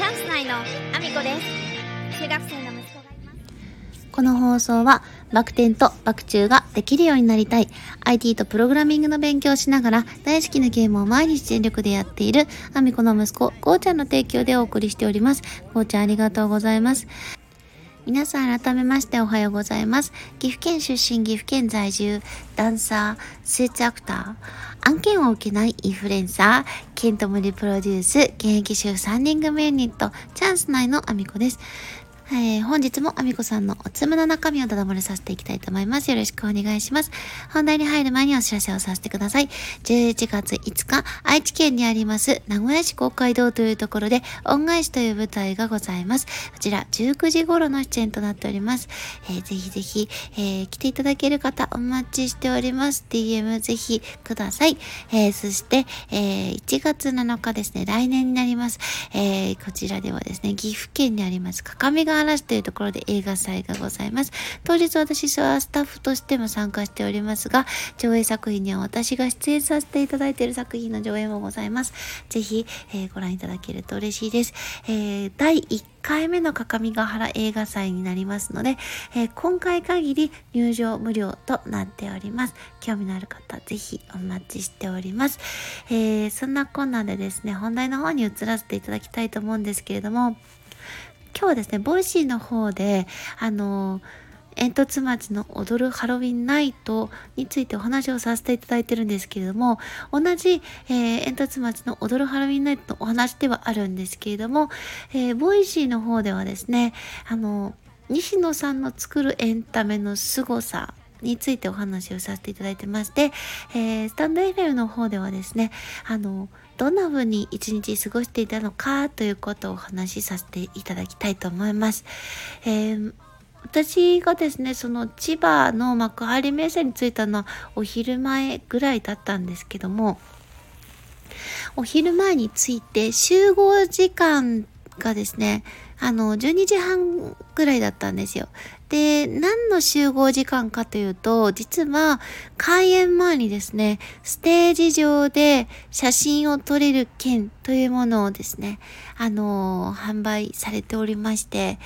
チャンス内のアミコです中学生の息子がいますこの放送は、バク転とバク宙ができるようになりたい、IT とプログラミングの勉強をしながら、大好きなゲームを毎日全力でやっている、アミコの息子、ゴーちゃんの提供でお送りしております。ゴーちゃんありがとうございます。皆さん改めましておはようございます。岐阜県出身、岐阜県在住、ダンサー、スーツアクター、案件を受けないインフルエンサー、ケントムリプロデュース、現役主婦3人組ユニット、チャンス内のアミコです。えー、本日もアミコさんのおつむの中身をただ漏れさせていきたいと思います。よろしくお願いします。本題に入る前にお知らせをさせてください。11月5日、愛知県にあります名古屋市公会堂というところで、恩返しという舞台がございます。こちら、19時頃の出演となっております。えー、ぜひぜひ、えー、来ていただける方お待ちしております。DM ぜひください。えー、そして、えー、1月7日ですね、来年になります。えー、こちらではですね、岐阜県にあります、かかみが嵐というところで映画祭がございます。当日私はスタッフとしても参加しておりますが、上映作品には私が出演させていただいている作品の上映もございます。ぜひ、えー、ご覧いただけると嬉しいです。えー、第1回目の各務原映画祭になりますので、えー、今回限り入場無料となっております。興味のある方、ぜひお待ちしております。えー、そんなこんなでですね、本題の方に移らせていただきたいと思うんですけれども、今日はですね、ボイシーの方で、あの、煙突町の踊るハロウィンナイトについてお話をさせていただいてるんですけれども、同じ、えー、煙突町の踊るハロウィンナイトのお話ではあるんですけれども、えー、ボイシーの方ではですね、あの、西野さんの作るエンタメの凄さについてお話をさせていただいてまして、えー、スタンド FM の方ではですね、あの、どんな風に一日過ごしていたのかということをお話しさせていただきたいと思います。えー私がですね、その千葉の幕張メッセに着いたのはお昼前ぐらいだったんですけども、お昼前に着いて集合時間がですね、あの、12時半ぐらいだったんですよ。で、何の集合時間かというと、実は開演前にですね、ステージ上で写真を撮れる券というものをですね、あの、販売されておりまして、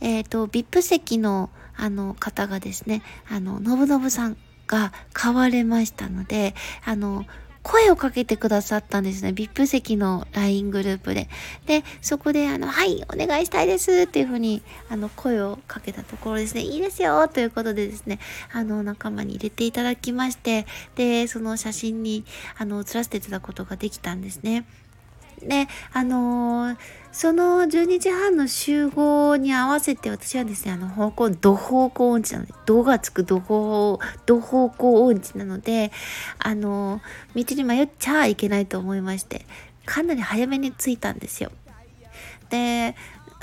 えっ、ー、と、VIP 席のあの方がですね、あの、のぶのぶさんが買われましたので、あの、声をかけてくださったんですね。VIP 席の LINE グループで。で、そこで、あの、はい、お願いしたいですっていうふうに、あの、声をかけたところですね、いいですよということでですね、あの、仲間に入れていただきまして、で、その写真に、あの、写らせていただくことができたんですね。ね、あのー、その12時半の集合に合わせて私はですね、あの方向、土方向音痴なので、土がつく土方、土方向音痴なので、あのー、道に迷っちゃいけないと思いまして、かなり早めに着いたんですよ。で、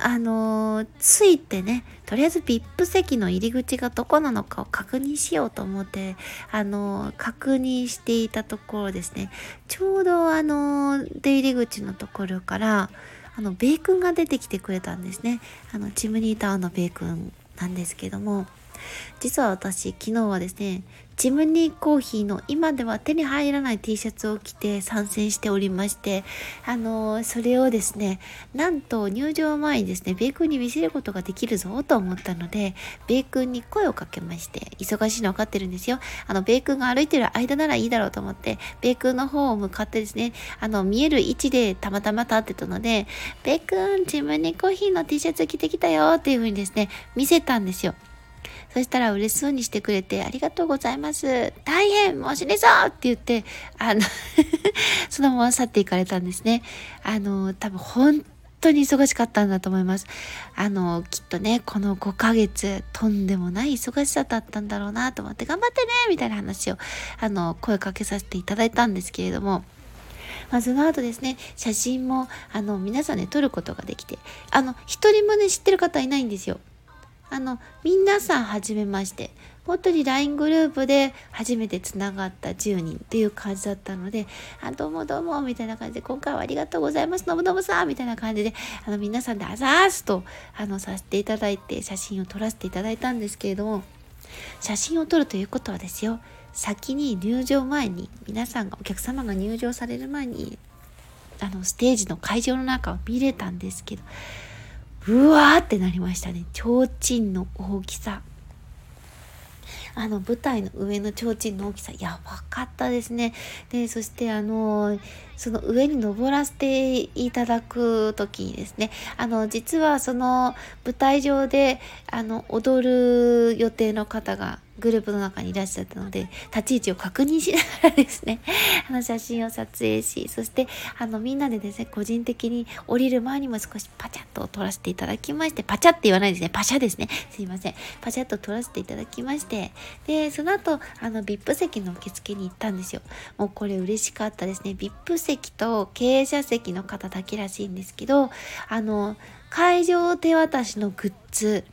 あのー、ついてね、とりあえず VIP 席の入り口がどこなのかを確認しようと思って、あのー、確認していたところですね、ちょうどあのー、出入り口のところから、あの、ベー君が出てきてくれたんですね。あの、チムニータウンのベー君なんですけども、実は私、昨日はですね、ジムニーコーヒーの今では手に入らない T シャツを着て参戦しておりまして、あのー、それをですね、なんと入場前にですね、ベイ君に見せることができるぞと思ったので、ベイ君に声をかけまして、忙しいの分かってるんですよ。あの、ベイ君が歩いてる間ならいいだろうと思って、ベイ君の方を向かってですね、あの、見える位置でたまたま立ってたので、ベイ君、ジムニーコーヒーの T シャツ着てきたよっていう風にですね、見せたんですよ。そしたら嬉しそうにしてくれて、ありがとうございます。大変もう死ねそうって言って、あの そのまま去っていかれたんですね。あの、多分本当に忙しかったんだと思います。あの、きっとね、この5ヶ月、とんでもない忙しさだったんだろうなと思って、頑張ってねみたいな話を、あの、声かけさせていただいたんですけれども、まあ、その後ですね、写真も、あの、皆さんね、撮ることができて、あの、一人もね、知ってる方いないんですよ。あの、皆さんはじめまして。本当に LINE グループで初めてつながった10人っていう感じだったので、あ、どうもどうも、みたいな感じで、今回はありがとうございます、のぶのぶさんみたいな感じで、あの、皆さんであざーすと、あの、させていただいて、写真を撮らせていただいたんですけれども、写真を撮るということはですよ、先に入場前に、皆さんが、お客様が入場される前に、あのステージの会場の中を見れたんですけどうわーってなりましたね。提灯の大きさ。あの舞台の上の提灯の大きさやばかったですね。でそしてあのその上に登らせていただく時にですねあの実はその舞台上であの踊る予定の方がグループの中にいらっしゃったので、立ち位置を確認しながらですね、あの写真を撮影し、そして、あのみんなでですね、個人的に降りる前にも少しパチャッと撮らせていただきまして、パチャって言わないですね、パシャですね。すいません。パチャッと撮らせていただきまして、で、その後、あの、VIP 席の受付に行ったんですよ。もうこれ嬉しかったですね。VIP 席と経営者席の方だけらしいんですけど、あの、会場手渡しのグッズ、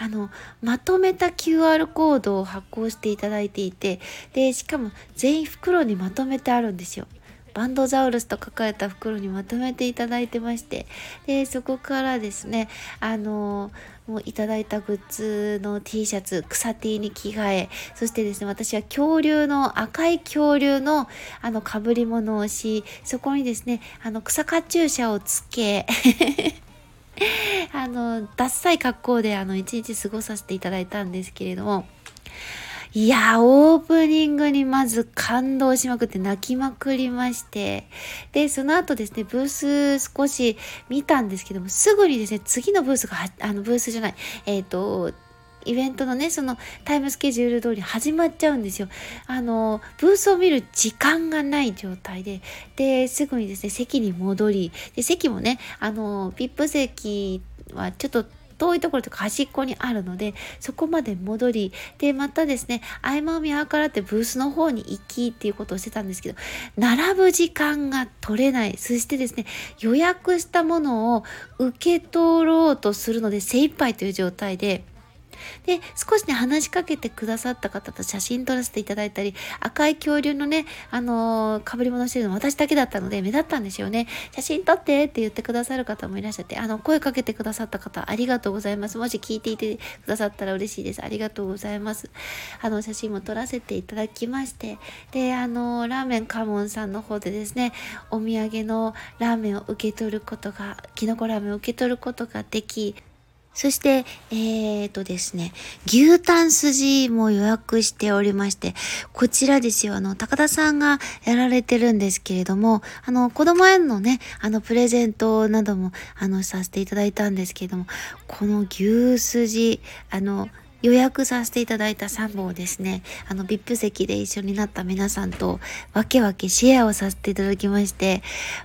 あのまとめた QR コードを発行していただいていてでしかも全員袋にまとめてあるんですよ。バンドザウルスと書かれた袋にまとめていただいてましてでそこからですねあのもういただいたグッズの T シャツ草 T に着替えそしてですね私は恐竜の赤い恐竜のあの被り物をしそこにですねあの草カチューシャをつけ あの、ダッサい格好であの、一日過ごさせていただいたんですけれども、いやオープニングにまず感動しまくって泣きまくりまして、で、その後ですね、ブース少し見たんですけども、すぐにですね、次のブースがあの、ブースじゃない、えっ、ー、と、イベントのね、そのタイムスケジュール通り始まっちゃうんですよ。あの、ブースを見る時間がない状態で、で、すぐにですね、席に戻り、で、席もね、あの、VIP 席はちょっと遠いところとか端っこにあるのでそこまで戻り。でまたですね合間を見計らってブースの方に行きっていうことをしてたんですけど並ぶ時間が取れない。そしてですね予約したものを受け取ろうとするので精一杯という状態で。で、少しね、話しかけてくださった方と写真撮らせていただいたり、赤い恐竜のね、あのー、被り物してるの私だけだったので目立ったんですよね。写真撮ってって言ってくださる方もいらっしゃって、あの、声かけてくださった方、ありがとうございます。もし聞いていてくださったら嬉しいです。ありがとうございます。あの、写真も撮らせていただきまして、で、あのー、ラーメンカモンさんの方でですね、お土産のラーメンを受け取ることが、きのこラーメンを受け取ることができ、そして、えーとですね、牛タン筋も予約しておりまして、こちらですよ、あの、高田さんがやられてるんですけれども、あの、子供へのね、あの、プレゼントなども、あの、させていただいたんですけれども、この牛筋、あの、予約させていただいた3本をですね、あの、VIP 席で一緒になった皆さんと、わけわけシェアをさせていただきまして、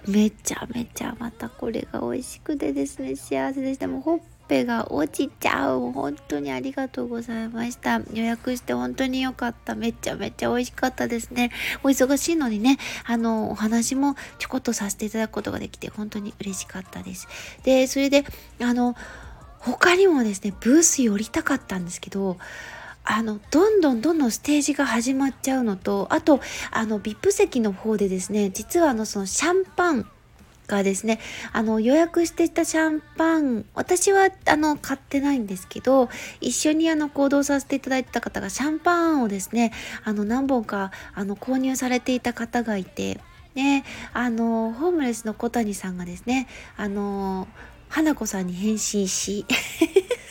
めちゃめちゃまたこれが美味しくてですね、幸せでした。もうほっぺが落ちちゃう。本当にありがとうございました。予約して本当に良かった。めちゃめちゃ美味しかったですね。お忙しいのにね、あの、お話もちょこっとさせていただくことができて本当に嬉しかったです。で、それで、あの、他にもですね、ブース寄りたかったんですけど、あの、どんどんどんどんステージが始まっちゃうのと、あと、あの、VIP 席の方でですね、実はあの、そのシャンパン、がですね、あの予約してたシャンパン、私はあの買ってないんですけど、一緒にあの行動させていただいてた方がシャンパンをですね、あの何本かあの購入されていた方がいて、ね、あのホームレスの小谷さんがですね、あの花子さんに返信し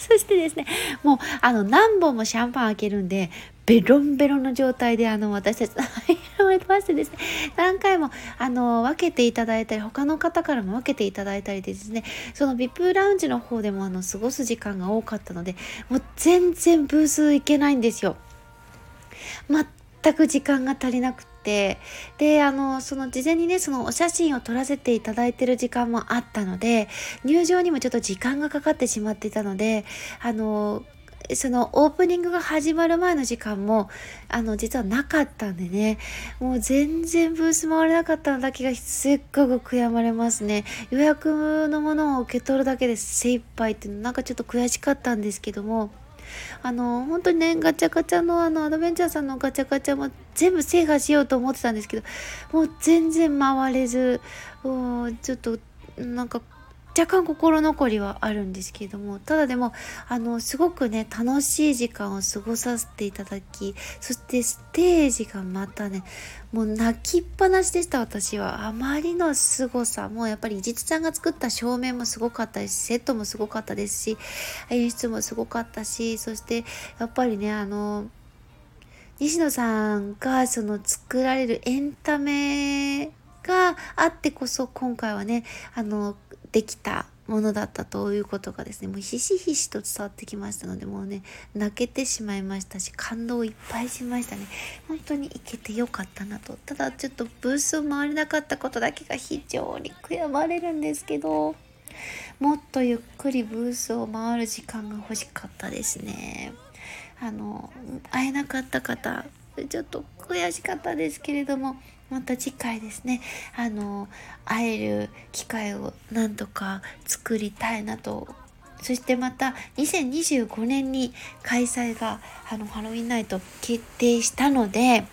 そしてですね、もうあの何本もシャンパン開けるんで、ベロンベロンの状態であの私たち入られましてですね何回もあの分けていただいたり他の方からも分けていただいたりでですねその VIP ラウンジの方でもあの過ごす時間が多かったのでもう全然ブース行けないんですよ。全く時間が足りなくててであのその事前にねそのお写真を撮らせていただいてる時間もあったので入場にもちょっと時間がかかってしまっていたのであのそのオープニングが始まる前の時間もあの実はなかったんでねもう全然ブース回れなかったのだけがすっごく悔やまれますね。予約のものを受け取るだけで精一杯っていうのなんかちょっと悔しかったんですけどもあの本当にねガチャガチャのあのアドベンチャーさんのガチャガチャも全部制覇しようと思ってたんですけどもう全然回れずちょっとなんか若干心残りはあるんですけれどもただでもあのすごくね楽しい時間を過ごさせていただきそしてステージがまたねもう泣きっぱなしでした私は。あまりの凄さもうやっぱり実ちゃんが作った照明もすごかったしセットもすごかったですし演出もすごかったしそしてやっぱりねあの西野さんがその作られるエンタメがあってこそ今回はねあのできたものだったということがですねもうひしひしと伝わってきましたのでもうね泣けてしまいましたし感動いっぱいしましたね。本当に行けてよかったなと。ただちょっとブースを回れなかったことだけが非常に悔やまれるんですけどもっとゆっくりブースを回る時間が欲しかったですね。あの会えなかった方ちょっと悔しかったですけれどもまた次回ですね。あの会える機会をなんとか作りたいなと。そしてまた2025年に開催があのハロウィンナイト決定したので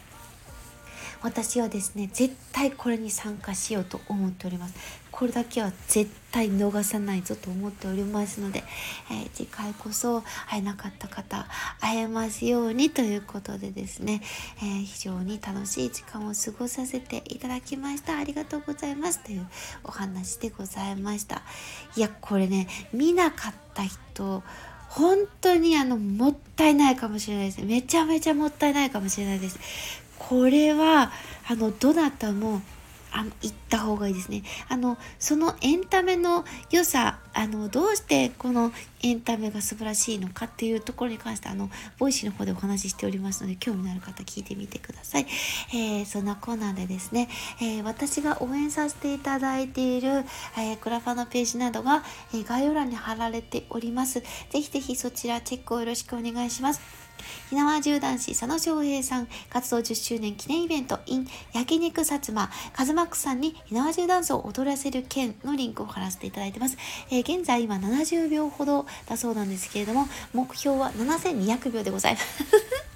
私はですね絶対これに参加しようと思っております。これだけは絶対逃さないぞと思っておりますので、えー、次回こそ会えなかった方会えますようにということでですね、えー、非常に楽しい時間を過ごさせていただきました。ありがとうございますというお話でございました。いやこれね見なかった人本当にあのもったいないかもしれないです。めちゃめちゃもったいないかもしれないです。これはあのどなたもあの行った方がいいですね。あのそのエンタメの良さあのどうしてこのエンタメが素晴らしいのかっていうところに関してあのボイシーの方でお話ししておりますので興味のある方聞いてみてください。えー、そんなこんなでですね、えー、私が応援させていただいている、えー、クラファのページなどが、え概要欄に貼られております。ぜひぜひそちらチェックをよろしくお願いします。火縄銃男子佐野翔平さん活動10周年記念イベント in 焼肉薩摩。カズマックさんに火縄銃ダンスを踊らせる件のリンクを貼らせていただいてます、えー、現在今70秒ほどだそうなんですけれども目標は7200秒でございます。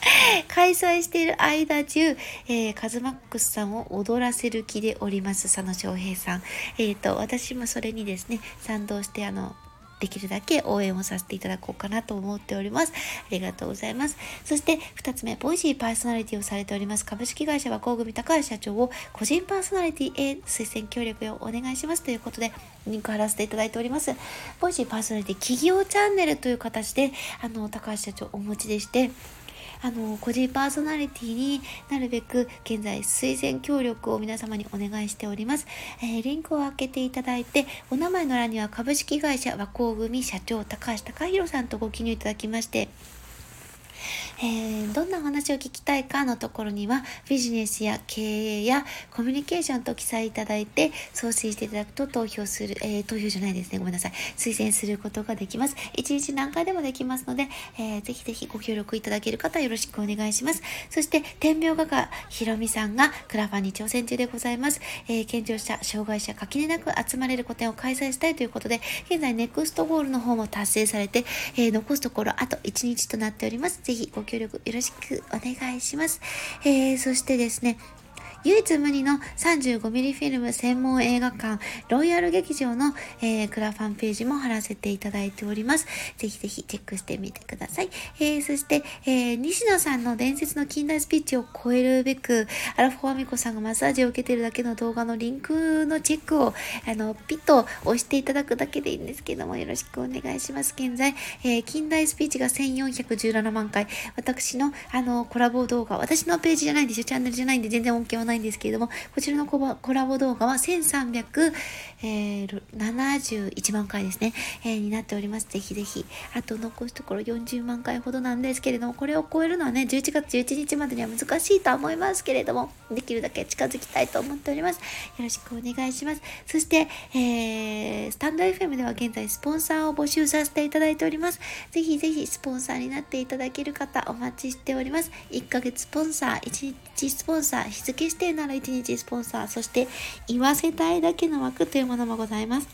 開催している間中、えー、カズマックスさんを踊らせる気でおります、佐野翔平さん。えっ、ー、と、私もそれにですね、賛同して、あの、できるだけ応援をさせていただこうかなと思っております。ありがとうございます。そして2つ目、ボイシーパーソナリティをされております株式会社和光組高橋社長を個人パーソナリティへ推薦協力をお願いしますということで、リンク貼らせていただいております。ボイシーパーソナリティ企業チャンネルという形で、あの、高橋社長お持ちでして、あの個人パーソナリティになるべく現在推薦協力を皆様にお願いしております、えー、リンクを開けていただいてお名前の欄には株式会社和光組社長高橋隆弘さんとご記入いただきましてえー、どんなお話を聞きたいかのところにはビジネスや経営やコミュニケーションと記載いただいて送信していただくと投票する、えー、投票じゃないですね。ごめんなさい。推薦することができます。1日何回でもできますので、えー、ぜひぜひご協力いただける方よろしくお願いします。そして天描画家ひろみさんがクラファンに挑戦中でございます、えー、健常者障害者垣根なく集まれる個展を開催したいということで現在ネクストゴールの方も達成されて、えー、残すところあと1日となっております。ぜひご協力よろしくお願いします。えー、そしてですね、唯一無二の 35mm フィルム専門映画館ロイヤル劇場の、えー、クラファンページも貼らせていただいております。ぜひぜひチェックしてみてください。えー、そして、えー、西野さんの伝説の近代スピーチを超えるべく、アラフォーミコさんがマッサージを受けているだけの動画のリンクのチェックを、あの、ピッと押していただくだけでいいんですけども、よろしくお願いします。現在、えー、近代スピーチが1417万回、私の、あの、コラボ動画、私のページじゃないんですよ。チャンネルじゃないんで全然 OK はないないんですけれども、こちらのコラボ動画は1371万回ですね、えー、になっております。ぜひぜひ。あと残すところ40万回ほどなんですけれども、これを超えるのはね、11月11日までには難しいとは思いますけれども、できるだけ近づきたいと思っております。よろしくお願いします。そして、えー、スタンド FM では現在スポンサーを募集させていただいております。ぜひぜひスポンサーになっていただける方お待ちしております。1ヶ月スポンサー、1日スポンサー、日付指定なら1日スポンサー、そして言わせたいだけの枠というものもございます。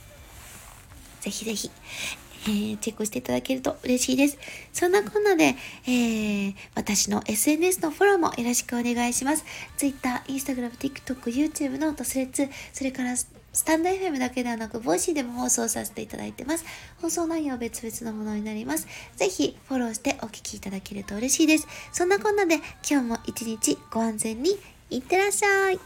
ぜひぜひ、えー、チェックしていただけると嬉しいです。そんなこんなで、えー、私の SNS のフォローもよろしくお願いします。Twitter、Instagram、TikTok、YouTube と Threads、それからスタンド FM だけではなく、ボイシーでも放送させていただいてます。放送内容は別々のものになります。ぜひフォローしてお聞きいただけると嬉しいです。そんなこんなで今日も一日ご安全にいってらっしゃい。